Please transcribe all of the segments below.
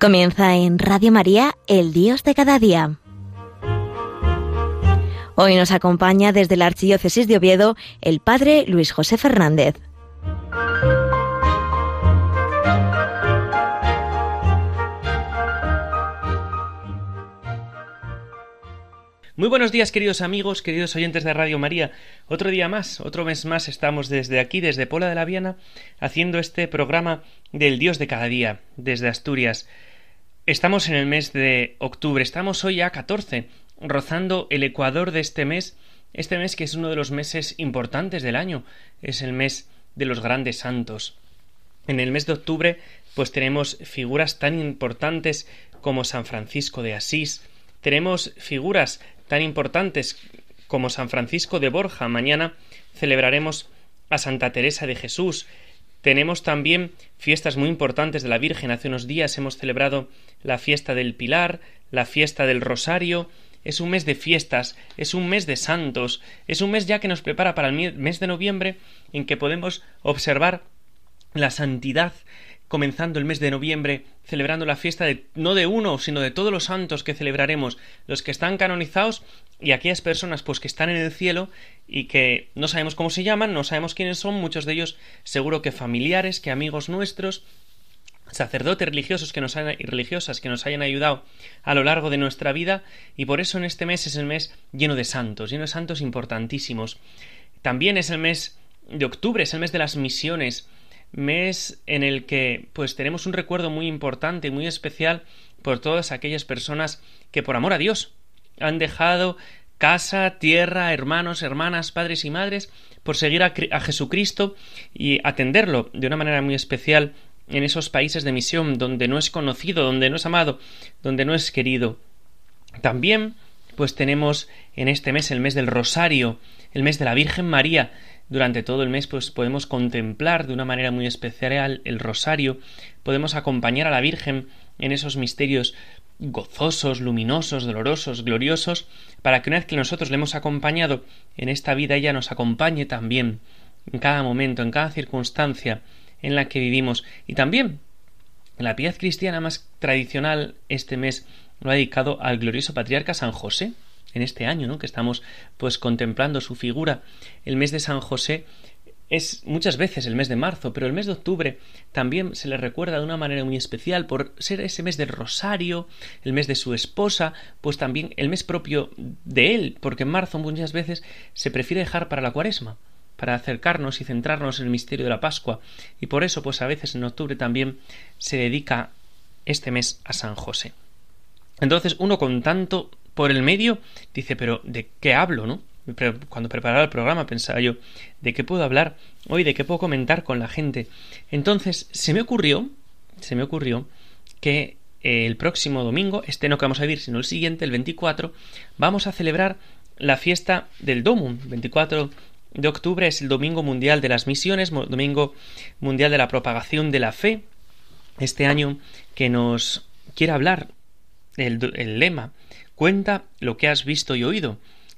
Comienza en Radio María, el Dios de cada día. Hoy nos acompaña desde la Archidiócesis de Oviedo el Padre Luis José Fernández. Muy buenos días queridos amigos, queridos oyentes de Radio María. Otro día más, otro mes más estamos desde aquí, desde Pola de la Viana, haciendo este programa del Dios de cada día, desde Asturias. Estamos en el mes de octubre, estamos hoy a 14, rozando el ecuador de este mes, este mes que es uno de los meses importantes del año, es el mes de los grandes santos. En el mes de octubre pues tenemos figuras tan importantes como San Francisco de Asís, tenemos figuras tan importantes como San Francisco de Borja. Mañana celebraremos a Santa Teresa de Jesús. Tenemos también fiestas muy importantes de la Virgen. Hace unos días hemos celebrado la fiesta del Pilar, la fiesta del Rosario. Es un mes de fiestas, es un mes de santos, es un mes ya que nos prepara para el mes de noviembre en que podemos observar la santidad comenzando el mes de noviembre, celebrando la fiesta de, no de uno, sino de todos los santos que celebraremos, los que están canonizados y aquellas personas pues que están en el cielo y que no sabemos cómo se llaman, no sabemos quiénes son, muchos de ellos seguro que familiares, que amigos nuestros, sacerdotes religiosos que nos y religiosas que nos hayan ayudado a lo largo de nuestra vida y por eso en este mes es el mes lleno de santos, lleno de santos importantísimos. También es el mes de octubre, es el mes de las misiones, mes en el que pues tenemos un recuerdo muy importante y muy especial por todas aquellas personas que por amor a Dios han dejado casa, tierra, hermanos, hermanas, padres y madres por seguir a, a Jesucristo y atenderlo de una manera muy especial en esos países de misión donde no es conocido, donde no es amado, donde no es querido. También pues tenemos en este mes el mes del Rosario, el mes de la Virgen María, durante todo el mes pues podemos contemplar de una manera muy especial el rosario, podemos acompañar a la Virgen en esos misterios gozosos, luminosos, dolorosos, gloriosos, para que una vez que nosotros le hemos acompañado en esta vida, ella nos acompañe también en cada momento, en cada circunstancia en la que vivimos. Y también la piedad cristiana más tradicional este mes lo ha dedicado al glorioso patriarca San José, en este año, ¿no? que estamos pues contemplando su figura. El mes de San José es muchas veces el mes de marzo, pero el mes de octubre también se le recuerda de una manera muy especial por ser ese mes del rosario, el mes de su esposa, pues también el mes propio de él, porque en marzo muchas veces se prefiere dejar para la cuaresma, para acercarnos y centrarnos en el misterio de la Pascua, y por eso pues a veces en octubre también se dedica este mes a San José. Entonces uno con tanto por el medio, dice, pero ¿de qué hablo, no? Cuando preparaba el programa pensaba yo, ¿de qué puedo hablar hoy? ¿De qué puedo comentar con la gente? Entonces, se me ocurrió, se me ocurrió que eh, el próximo domingo, este no que vamos a vivir, sino el siguiente, el 24, vamos a celebrar la fiesta del Domum. 24 de octubre es el Domingo Mundial de las Misiones, Domingo Mundial de la Propagación de la Fe. Este año que nos quiere hablar el, el lema Cuenta lo que has visto y oído.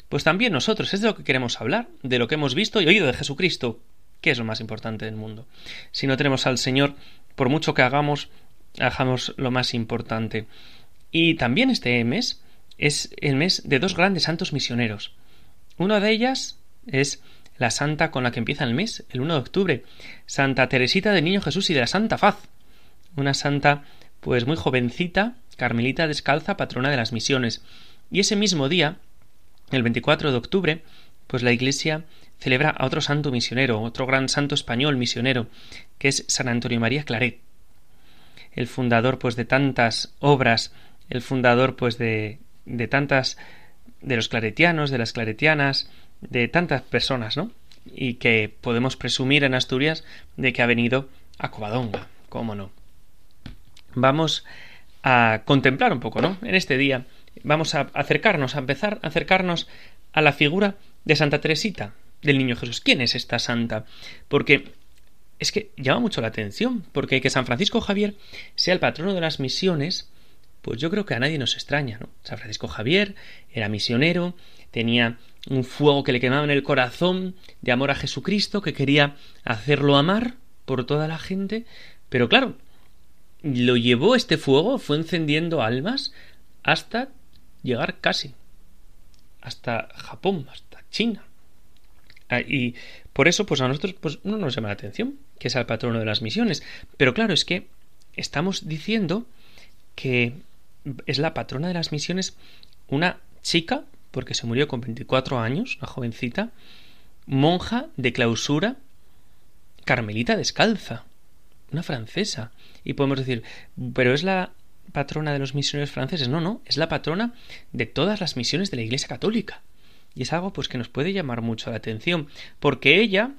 Pues también nosotros es de lo que queremos hablar, de lo que hemos visto y oído de Jesucristo, que es lo más importante del mundo. Si no tenemos al Señor, por mucho que hagamos, hagamos lo más importante. Y también este mes es el mes de dos grandes santos misioneros. Una de ellas es la santa con la que empieza el mes, el 1 de octubre, Santa Teresita del Niño Jesús y de la Santa Faz. Una santa pues muy jovencita, Carmelita descalza, patrona de las misiones. Y ese mismo día, el 24 de octubre, pues la Iglesia celebra a otro santo misionero, otro gran santo español misionero, que es San Antonio María Claret, el fundador pues de tantas obras, el fundador pues de, de tantas de los claretianos, de las claretianas, de tantas personas, ¿no? Y que podemos presumir en Asturias de que ha venido a Covadonga, cómo no. Vamos a contemplar un poco, ¿no? En este día vamos a acercarnos, a empezar a acercarnos a la figura de Santa Teresita, del Niño Jesús. ¿Quién es esta santa? Porque es que llama mucho la atención, porque que San Francisco Javier sea el patrono de las misiones, pues yo creo que a nadie nos extraña, ¿no? San Francisco Javier era misionero, tenía un fuego que le quemaba en el corazón de amor a Jesucristo, que quería hacerlo amar por toda la gente, pero claro, lo llevó este fuego, fue encendiendo almas hasta llegar casi hasta Japón, hasta China. Ah, y por eso, pues a nosotros pues, no nos llama la atención que sea el patrono de las misiones. Pero claro, es que estamos diciendo que es la patrona de las misiones una chica, porque se murió con 24 años, una jovencita, monja de clausura, carmelita descalza, una francesa. Y podemos decir, pero es la patrona de los misioneros franceses. No, no, es la patrona de todas las misiones de la Iglesia Católica. Y es algo pues que nos puede llamar mucho la atención, porque ella,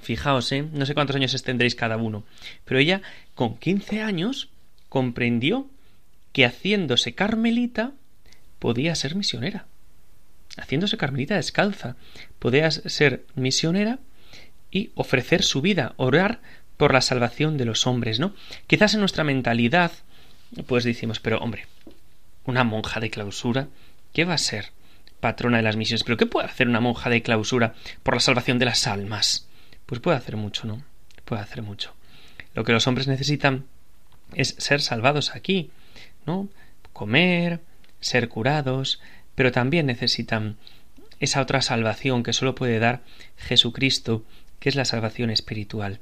fijaos, ¿eh? no sé cuántos años tendréis cada uno, pero ella con 15 años comprendió que haciéndose carmelita podía ser misionera. Haciéndose carmelita descalza, podía ser misionera y ofrecer su vida, orar por la salvación de los hombres, ¿no? Quizás en nuestra mentalidad pues decimos, pero hombre, una monja de clausura, ¿qué va a ser patrona de las misiones? ¿Pero qué puede hacer una monja de clausura por la salvación de las almas? Pues puede hacer mucho, ¿no? Puede hacer mucho. Lo que los hombres necesitan es ser salvados aquí, ¿no? Comer, ser curados, pero también necesitan esa otra salvación que solo puede dar Jesucristo, que es la salvación espiritual.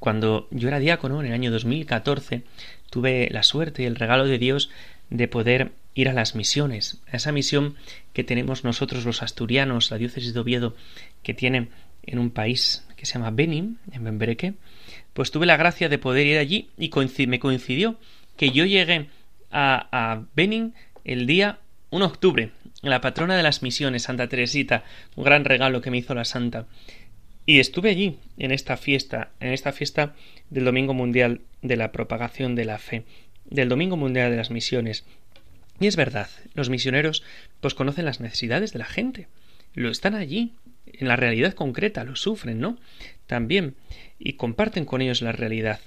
Cuando yo era diácono en el año 2014, tuve la suerte y el regalo de Dios de poder ir a las misiones, a esa misión que tenemos nosotros los asturianos, la diócesis de Oviedo, que tiene en un país que se llama Benin, en Benbereque, pues tuve la gracia de poder ir allí y me coincidió que yo llegué a, a Benin el día 1 de octubre, la patrona de las misiones, Santa Teresita, un gran regalo que me hizo la Santa. Y estuve allí, en esta fiesta, en esta fiesta del Domingo Mundial de la Propagación de la Fe, del Domingo Mundial de las Misiones. Y es verdad, los misioneros pues conocen las necesidades de la gente, lo están allí, en la realidad concreta, lo sufren, ¿no? También, y comparten con ellos la realidad.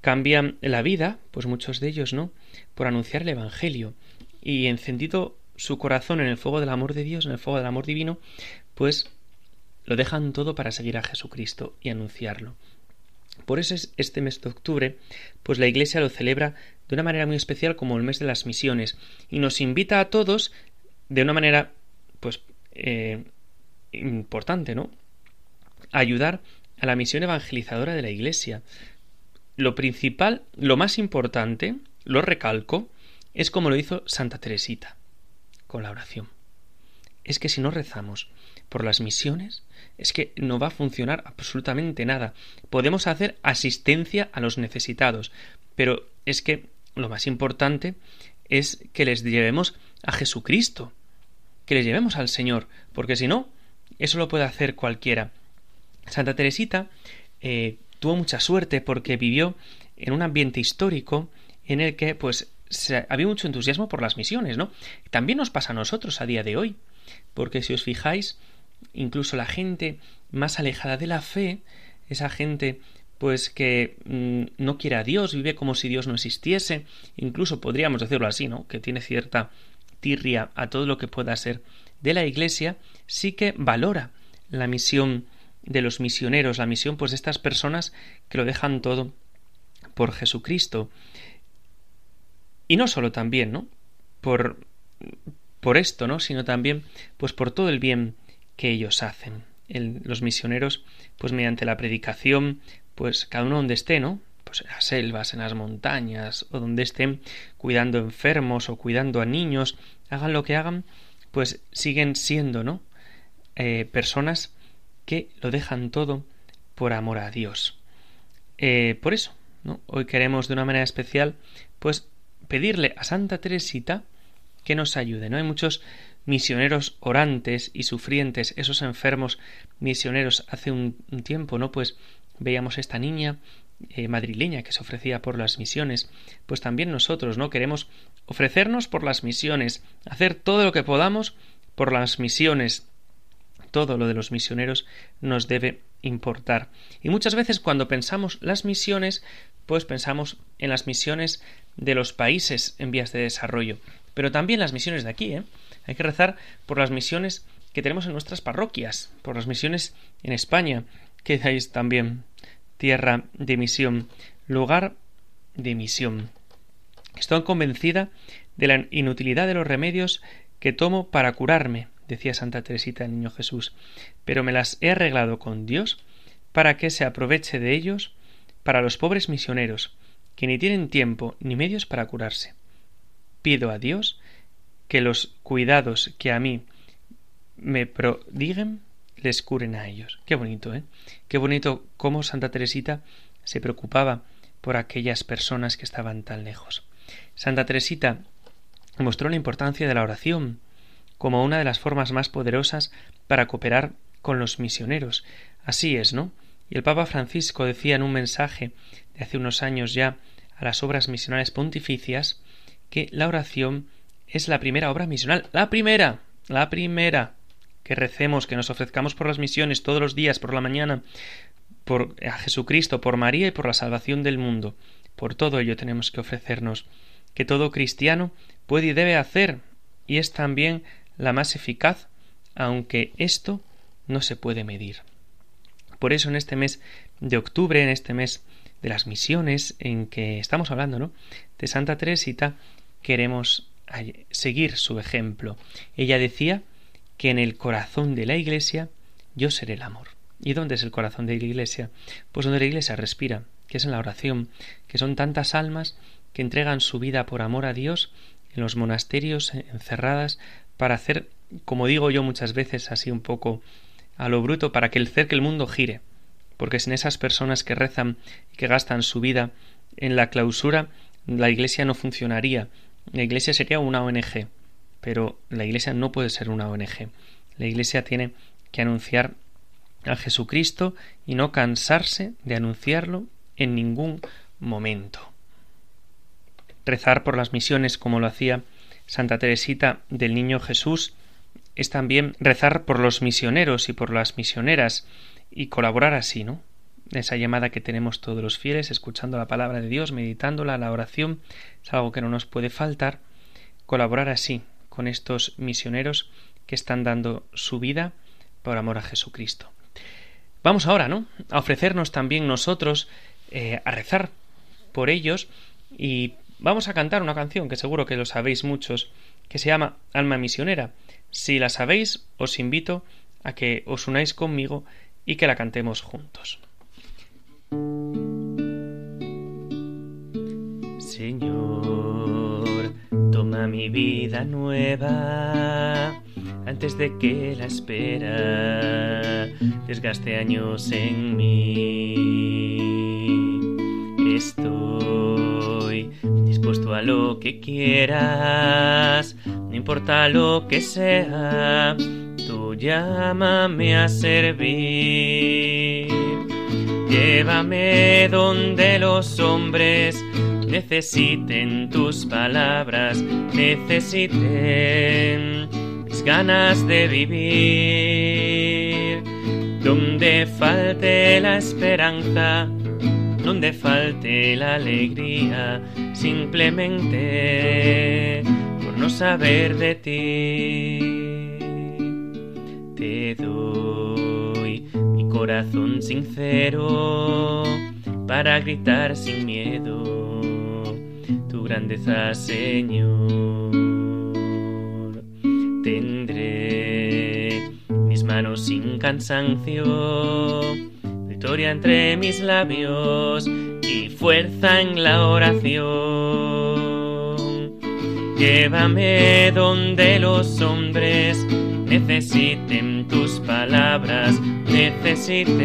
Cambian la vida, pues muchos de ellos, ¿no? Por anunciar el Evangelio. Y encendido su corazón en el fuego del amor de Dios, en el fuego del amor divino, pues lo dejan todo para seguir a Jesucristo y anunciarlo. Por eso es este mes de octubre, pues la Iglesia lo celebra de una manera muy especial como el mes de las misiones y nos invita a todos de una manera, pues, eh, importante, ¿no? A ayudar a la misión evangelizadora de la Iglesia. Lo principal, lo más importante, lo recalco, es como lo hizo Santa Teresita, con la oración. Es que si no rezamos por las misiones, es que no va a funcionar absolutamente nada. Podemos hacer asistencia a los necesitados, pero es que lo más importante es que les llevemos a Jesucristo, que les llevemos al Señor, porque si no, eso lo puede hacer cualquiera. Santa Teresita eh, tuvo mucha suerte porque vivió en un ambiente histórico en el que pues había mucho entusiasmo por las misiones, ¿no? También nos pasa a nosotros a día de hoy, porque si os fijáis, incluso la gente más alejada de la fe, esa gente pues que mm, no quiere a Dios, vive como si Dios no existiese, incluso podríamos decirlo así, ¿no? que tiene cierta tirria a todo lo que pueda ser de la Iglesia, sí que valora la misión de los misioneros, la misión pues de estas personas que lo dejan todo por Jesucristo. Y no solo también, ¿no? Por por esto, ¿no? sino también pues por todo el bien que ellos hacen. los misioneros, pues mediante la predicación, pues cada uno donde esté, ¿no? Pues en las selvas, en las montañas, o donde estén cuidando enfermos o cuidando a niños, hagan lo que hagan, pues siguen siendo, ¿no? Eh, personas que lo dejan todo por amor a Dios. Eh, por eso. Hoy queremos de una manera especial, pues pedirle a Santa Teresita que nos ayude. ¿no? Hay muchos misioneros orantes y sufrientes, esos enfermos misioneros hace un, tiempo, ¿no? Pues veíamos esta niña eh, madrileña que se ofrecía por las misiones, pues también nosotros, ¿no? Queremos ofrecernos por las misiones, hacer todo lo que podamos por las misiones. Todo lo de los misioneros nos debe importar. Y muchas veces cuando pensamos las misiones, pues pensamos en las misiones de los países en vías de desarrollo pero también las misiones de aquí. ¿eh? Hay que rezar por las misiones que tenemos en nuestras parroquias, por las misiones en España, que es también tierra de misión, lugar de misión. Estoy convencida de la inutilidad de los remedios que tomo para curarme, decía Santa Teresita del Niño Jesús, pero me las he arreglado con Dios para que se aproveche de ellos para los pobres misioneros, que ni tienen tiempo ni medios para curarse. Pido a Dios que los cuidados que a mí me prodiguen les curen a ellos. Qué bonito, ¿eh? Qué bonito cómo Santa Teresita se preocupaba por aquellas personas que estaban tan lejos. Santa Teresita mostró la importancia de la oración como una de las formas más poderosas para cooperar con los misioneros. Así es, ¿no? Y el Papa Francisco decía en un mensaje de hace unos años ya a las obras misionales pontificias que la oración es la primera obra misional. La primera, la primera. Que recemos, que nos ofrezcamos por las misiones todos los días, por la mañana, por a Jesucristo, por María y por la salvación del mundo. Por todo ello tenemos que ofrecernos, que todo cristiano puede y debe hacer, y es también la más eficaz, aunque esto no se puede medir. Por eso en este mes de octubre, en este mes de las misiones en que estamos hablando, ¿no? De Santa Teresita, queremos seguir su ejemplo. Ella decía que en el corazón de la Iglesia yo seré el amor. ¿Y dónde es el corazón de la Iglesia? Pues donde la Iglesia respira, que es en la oración, que son tantas almas que entregan su vida por amor a Dios en los monasterios encerradas para hacer, como digo yo muchas veces así un poco a lo bruto, para que el cerque el mundo gire, porque sin esas personas que rezan y que gastan su vida en la clausura, la Iglesia no funcionaría, la Iglesia sería una ONG, pero la Iglesia no puede ser una ONG. La Iglesia tiene que anunciar a Jesucristo y no cansarse de anunciarlo en ningún momento. Rezar por las misiones como lo hacía Santa Teresita del Niño Jesús es también rezar por los misioneros y por las misioneras y colaborar así, ¿no? Esa llamada que tenemos todos los fieles, escuchando la palabra de Dios, meditándola, la oración, es algo que no nos puede faltar. Colaborar así con estos misioneros que están dando su vida por amor a Jesucristo. Vamos ahora, ¿no? A ofrecernos también nosotros eh, a rezar por ellos y vamos a cantar una canción que seguro que lo sabéis muchos, que se llama Alma Misionera. Si la sabéis, os invito a que os unáis conmigo y que la cantemos juntos. Señor, toma mi vida nueva antes de que la espera desgaste años en mí. Estoy dispuesto a lo que quieras, no importa lo que sea, tú llámame a servir. Llévame donde los hombres necesiten tus palabras, necesiten ganas de vivir, donde falte la esperanza, donde falte la alegría, simplemente por no saber de ti. Te doy corazón sincero para gritar sin miedo tu grandeza, Señor. manos sin cansancio, victoria entre mis labios y fuerza en la oración. Llévame donde los hombres necesiten tus palabras, necesiten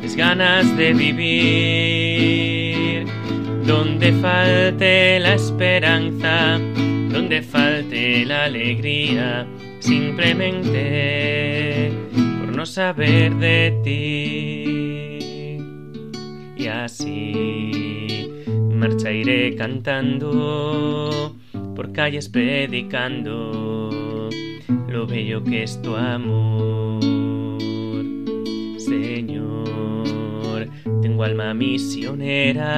mis ganas de vivir, donde falte la esperanza, donde falte la alegría simplemente por no saber de ti. Y así marcha iré cantando por calles predicando lo bello que es tu amor. Señor, tengo alma misionera,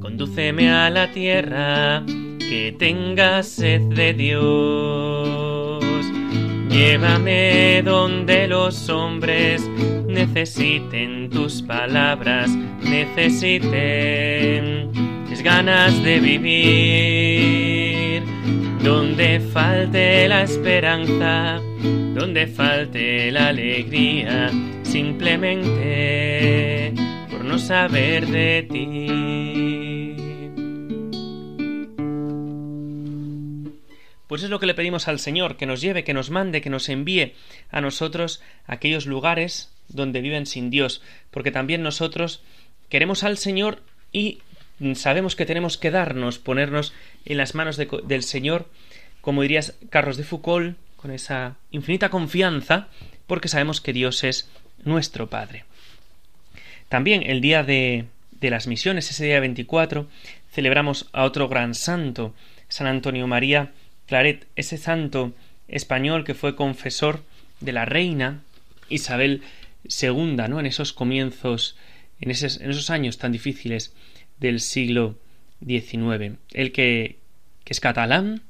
condúceme a la tierra que tenga sed de Dios Llévame donde los hombres necesiten tus palabras, necesiten mis ganas de vivir. Donde falte la esperanza, donde falte la alegría, simplemente por no saber de ti. Pues es lo que le pedimos al Señor, que nos lleve, que nos mande, que nos envíe a nosotros aquellos lugares donde viven sin Dios, porque también nosotros queremos al Señor y sabemos que tenemos que darnos, ponernos en las manos del Señor, como dirías Carlos de Foucault, con esa infinita confianza, porque sabemos que Dios es nuestro Padre. También el día de, de las misiones, ese día 24, celebramos a otro gran santo, San Antonio María Claret, ese santo español que fue confesor de la reina Isabel II, ¿no? En esos comienzos, en esos, en esos años tan difíciles del siglo XIX. Él que, que es catalán,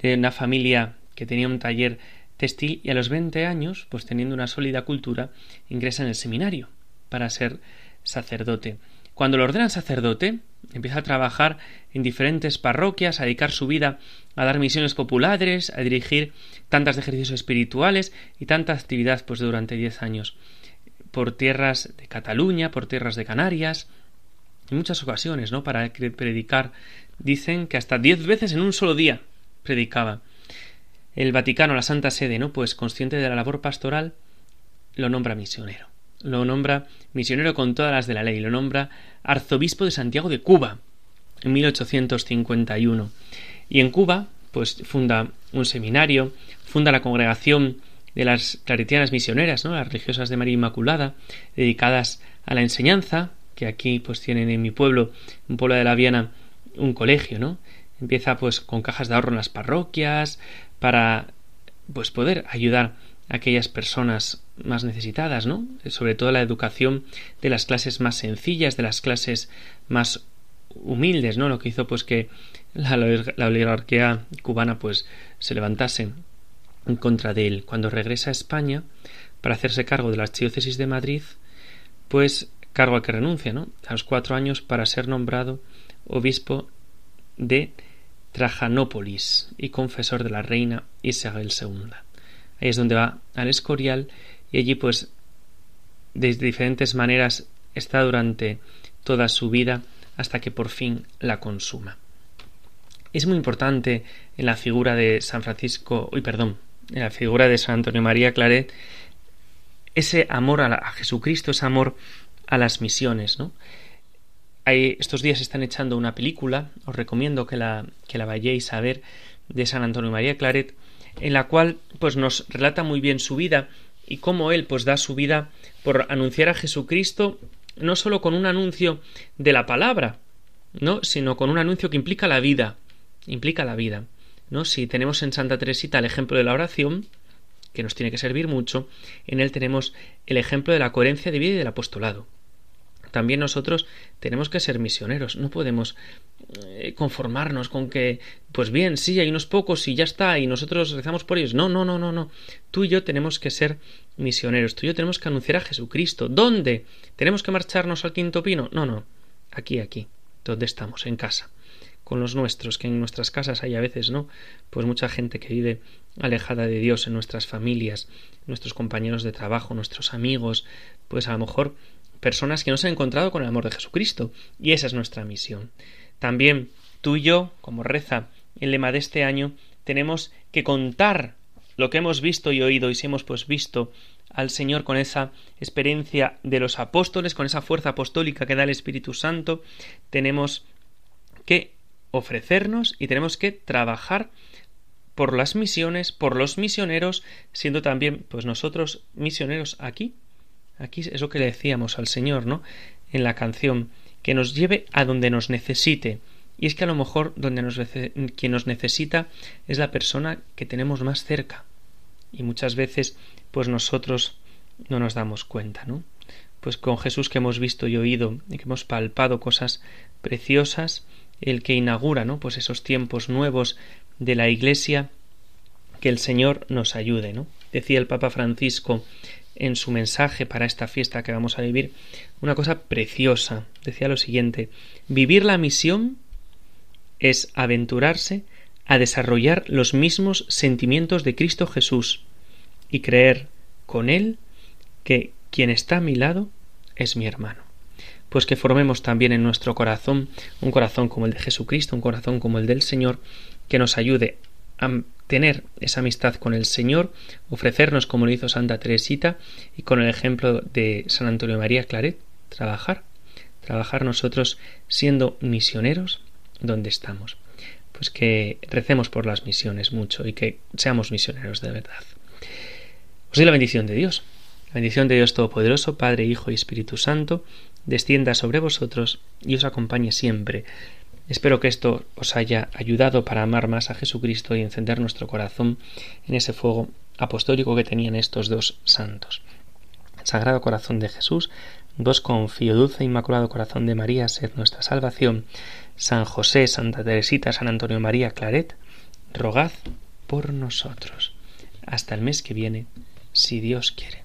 de una familia que tenía un taller textil y a los 20 años, pues teniendo una sólida cultura, ingresa en el seminario para ser sacerdote. Cuando lo ordenan sacerdote, empieza a trabajar en diferentes parroquias, a dedicar su vida a dar misiones populares, a dirigir tantas ejercicios espirituales y tanta actividad pues durante diez años por tierras de Cataluña, por tierras de Canarias, en muchas ocasiones, ¿no? Para predicar. Dicen que hasta diez veces en un solo día predicaba. El Vaticano, la Santa Sede, ¿no? Pues consciente de la labor pastoral, lo nombra misionero lo nombra misionero con todas las de la ley, lo nombra arzobispo de Santiago de Cuba en 1851. Y en Cuba, pues funda un seminario, funda la congregación de las claretianas misioneras, ¿no? las religiosas de María Inmaculada, dedicadas a la enseñanza, que aquí pues tienen en mi pueblo, en Puebla de la Viana, un colegio, ¿no? Empieza pues con cajas de ahorro en las parroquias para pues poder ayudar aquellas personas más necesitadas, ¿no? Sobre todo la educación de las clases más sencillas, de las clases más humildes, ¿no? Lo que hizo pues que la, la oligarquía cubana pues se levantase en contra de él. Cuando regresa a España para hacerse cargo de la archidiócesis de Madrid, pues cargo a que renuncia, ¿no? A los cuatro años para ser nombrado obispo de Trajanópolis y confesor de la reina Isabel II. Ahí es donde va al Escorial y allí pues de diferentes maneras está durante toda su vida hasta que por fin la consuma. Es muy importante en la figura de San Francisco, uy, perdón, en la figura de San Antonio María Claret, ese amor a, Jesucristo, ese amor a las misiones, ¿no? Hay, estos días están echando una película, os recomiendo que la, que la vayáis a ver, de San Antonio María Claret, en la cual pues nos relata muy bien su vida y cómo él pues da su vida por anunciar a Jesucristo no solo con un anuncio de la palabra, ¿no? sino con un anuncio que implica la vida, implica la vida, ¿no? Si tenemos en Santa Teresita el ejemplo de la oración, que nos tiene que servir mucho, en él tenemos el ejemplo de la coherencia de vida y del apostolado también nosotros tenemos que ser misioneros, no podemos eh, conformarnos con que, pues bien, sí, hay unos pocos y ya está, y nosotros rezamos por ellos. No, no, no, no, no. Tú y yo tenemos que ser misioneros, tú y yo tenemos que anunciar a Jesucristo. ¿Dónde? ¿Tenemos que marcharnos al quinto pino? No, no. Aquí, aquí, donde estamos, en casa con los nuestros, que en nuestras casas hay a veces, ¿no? Pues mucha gente que vive alejada de Dios en nuestras familias, nuestros compañeros de trabajo, nuestros amigos, pues a lo mejor personas que no se han encontrado con el amor de Jesucristo. Y esa es nuestra misión. También tú y yo, como reza el lema de este año, tenemos que contar lo que hemos visto y oído y si hemos pues visto al Señor con esa experiencia de los apóstoles, con esa fuerza apostólica que da el Espíritu Santo, tenemos que ofrecernos y tenemos que trabajar por las misiones, por los misioneros, siendo también pues nosotros misioneros aquí Aquí es lo que le decíamos al Señor, ¿no? En la canción, que nos lleve a donde nos necesite. Y es que a lo mejor donde nos, quien nos necesita es la persona que tenemos más cerca. Y muchas veces, pues nosotros no nos damos cuenta, ¿no? Pues con Jesús que hemos visto y oído y que hemos palpado cosas preciosas, el que inaugura, ¿no? Pues esos tiempos nuevos de la Iglesia, que el Señor nos ayude, ¿no? Decía el Papa Francisco en su mensaje para esta fiesta que vamos a vivir una cosa preciosa. Decía lo siguiente, vivir la misión es aventurarse a desarrollar los mismos sentimientos de Cristo Jesús y creer con Él que quien está a mi lado es mi hermano. Pues que formemos también en nuestro corazón un corazón como el de Jesucristo, un corazón como el del Señor, que nos ayude tener esa amistad con el Señor, ofrecernos como lo hizo Santa Teresita y con el ejemplo de San Antonio María Claret, trabajar, trabajar nosotros siendo misioneros donde estamos. Pues que recemos por las misiones mucho y que seamos misioneros de verdad. Os doy la bendición de Dios. La bendición de Dios Todopoderoso, Padre, Hijo y Espíritu Santo, descienda sobre vosotros y os acompañe siempre. Espero que esto os haya ayudado para amar más a Jesucristo y encender nuestro corazón en ese fuego apostólico que tenían estos dos santos. Sagrado Corazón de Jesús, vos confío, dulce e inmaculado corazón de María, sed nuestra salvación. San José, Santa Teresita, San Antonio María Claret, rogad por nosotros. Hasta el mes que viene, si Dios quiere.